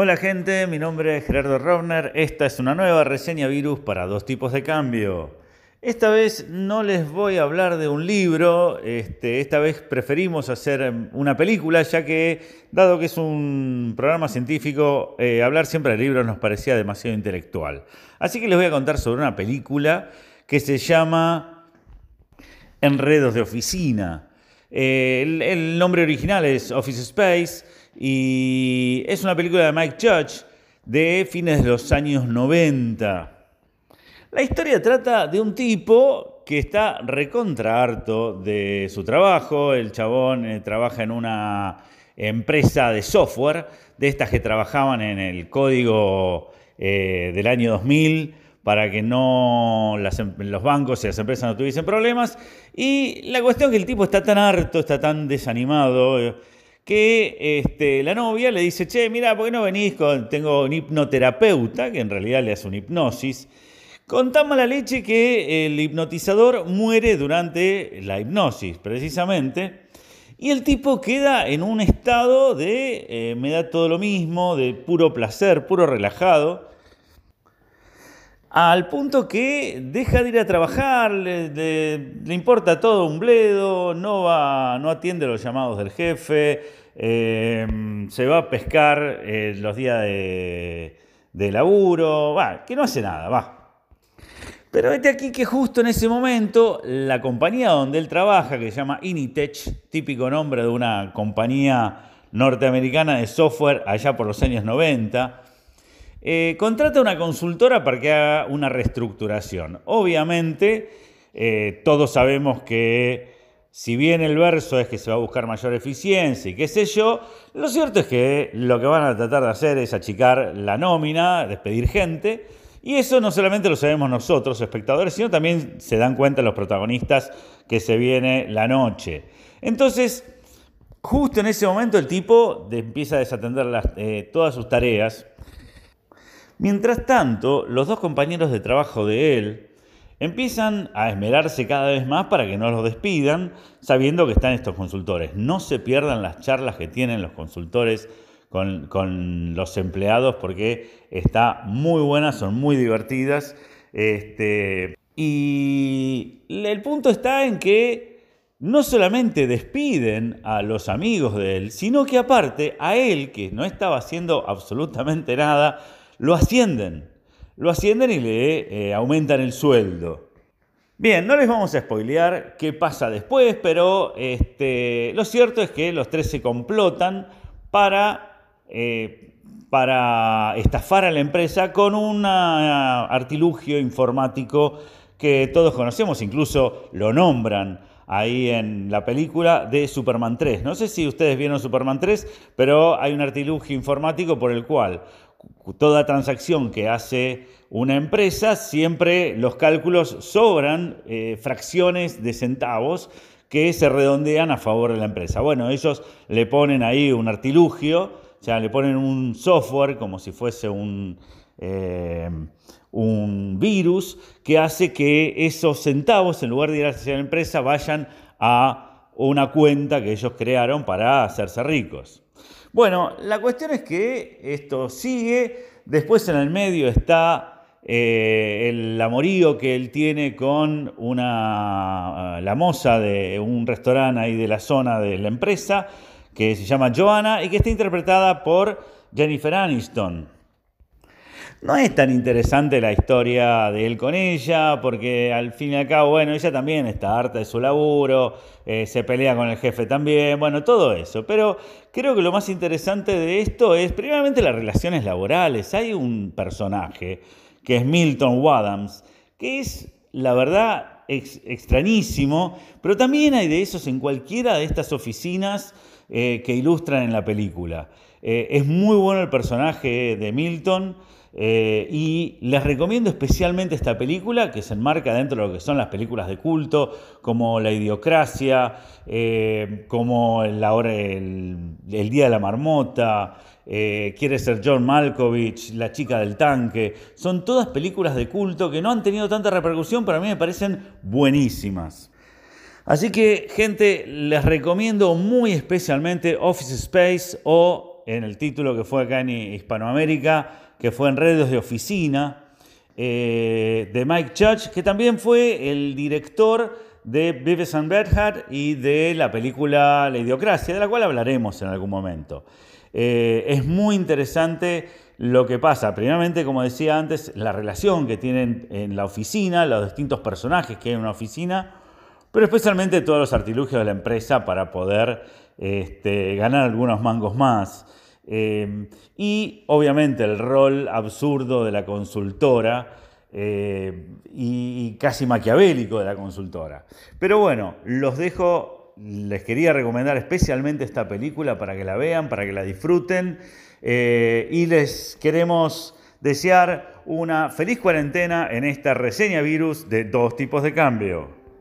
Hola gente, mi nombre es Gerardo Rovner. Esta es una nueva reseña virus para dos tipos de cambio. Esta vez no les voy a hablar de un libro, este, esta vez preferimos hacer una película, ya que, dado que es un programa científico, eh, hablar siempre de libros nos parecía demasiado intelectual. Así que les voy a contar sobre una película que se llama Enredos de Oficina. Eh, el nombre original es Office Space y es una película de Mike Judge de fines de los años 90. La historia trata de un tipo que está recontra harto de su trabajo. El chabón eh, trabaja en una empresa de software, de estas que trabajaban en el código eh, del año 2000 para que no em, los bancos y las empresas no tuviesen problemas. Y la cuestión es que el tipo está tan harto, está tan desanimado. Eh, que este, la novia le dice, che, mira, ¿por qué no venís tengo un hipnoterapeuta, que en realidad le hace una hipnosis, con tan mala leche que el hipnotizador muere durante la hipnosis, precisamente, y el tipo queda en un estado de, eh, me da todo lo mismo, de puro placer, puro relajado, al punto que deja de ir a trabajar, le, importa todo un bledo, no, va, no atiende los llamados del jefe, em, se va a pescar eh, los días de, laburo, va, que no hace nada, va. Pero vete aquí que justo en ese momento la compañía donde él trabaja, que se llama Initech, típico nombre de una compañía norteamericana de software allá por los años 90, eh, contrata una consultora para que haga una reestructuración. Obviamente, eh, todos sabemos que si bien el verso es que se va a buscar mayor eficiencia y qué sé yo, lo cierto es que lo que van a tratar de hacer es achicar la nómina, despedir gente, y eso no solamente lo sabemos nosotros, espectadores, sino también se dan cuenta los protagonistas que se viene la noche. Entonces, justo en ese momento el tipo empieza a desatender eh, todas sus tareas, Mientras tanto, los dos compañeros de trabajo de él empiezan a esmerarse cada vez más para que no los despidan, sabiendo que están estos consultores. No se pierdan las charlas que tienen los consultores con, los empleados porque está muy buenas, son muy divertidas. Este, y el punto está en que no solamente despiden a los amigos de él, sino que aparte a él, que no estaba haciendo absolutamente nada, lo ascienden. Lo ascienden y le eh, aumentan el sueldo. Bien, no les vamos a spoilear qué pasa después, pero este, lo cierto es que los tres se complotan para, eh, para estafar a la empresa con un artilugio informático que todos conocemos, incluso lo nombran ahí en la película de Superman 3. No sé si ustedes vieron Superman 3, pero hay un artilugio informático por el cual toda transacción que hace una empresa, siempre los cálculos sobran eh, fracciones de centavos que se redondean a favor de la empresa. Bueno, ellos le ponen ahí un artilugio, o sea, le ponen un software como si fuese un, eh, un virus que hace que esos centavos, en lugar de ir hacia la empresa, vayan a una cuenta que ellos crearon para hacerse ricos. Bueno, la cuestión es que esto sigue, después en el medio está eh, el amorío que él tiene con una, la moza de un restaurante ahí de la zona de la empresa, que se llama Joanna y que está interpretada por Jennifer Aniston. No es tan interesante la historia de él con ella, porque al fin y al cabo, bueno, ella también está harta de su laburo, eh, se pelea con el jefe también, bueno, todo eso. Pero creo que lo más interesante de esto es, primeramente, las relaciones laborales. Hay un personaje que es Milton Wadams, que es, la verdad, extrañísimo, pero también hay de esos en cualquiera de estas oficinas eh, que ilustran en la película. Eh, es muy bueno el personaje de Milton. Eh, y les recomiendo especialmente esta película que se enmarca dentro de lo que son las películas de culto, como La Idiocracia, eh, como la hora, el, Día de la Marmota, eh, Quiere ser John Malkovich, La chica del tanque. Son todas películas de culto que no han tenido tanta repercusión, pero a mí me parecen buenísimas. Así que, gente, les recomiendo muy especialmente Office Space o en el título que fue acá en Hispanoamérica, que fue Enredos de Oficina, eh, de Mike Judge, que también fue el director de Beavis and Butthead y de la película La Idiocracia, de la cual hablaremos en algún momento. Eh, es muy interesante lo que pasa. Primeramente, como decía antes, la relación que tienen en la oficina, los distintos personajes que hay en una oficina, pero especialmente todos los artilugios de la empresa para poder este, ganar algunos mangos más. Eh, y obviamente el rol absurdo de la consultora eh, y, casi maquiavélico de la consultora. Pero bueno, los dejo, les quería recomendar especialmente esta película para que la vean, para que la disfruten eh, y les queremos desear una feliz cuarentena en esta reseña virus de dos tipos de cambio.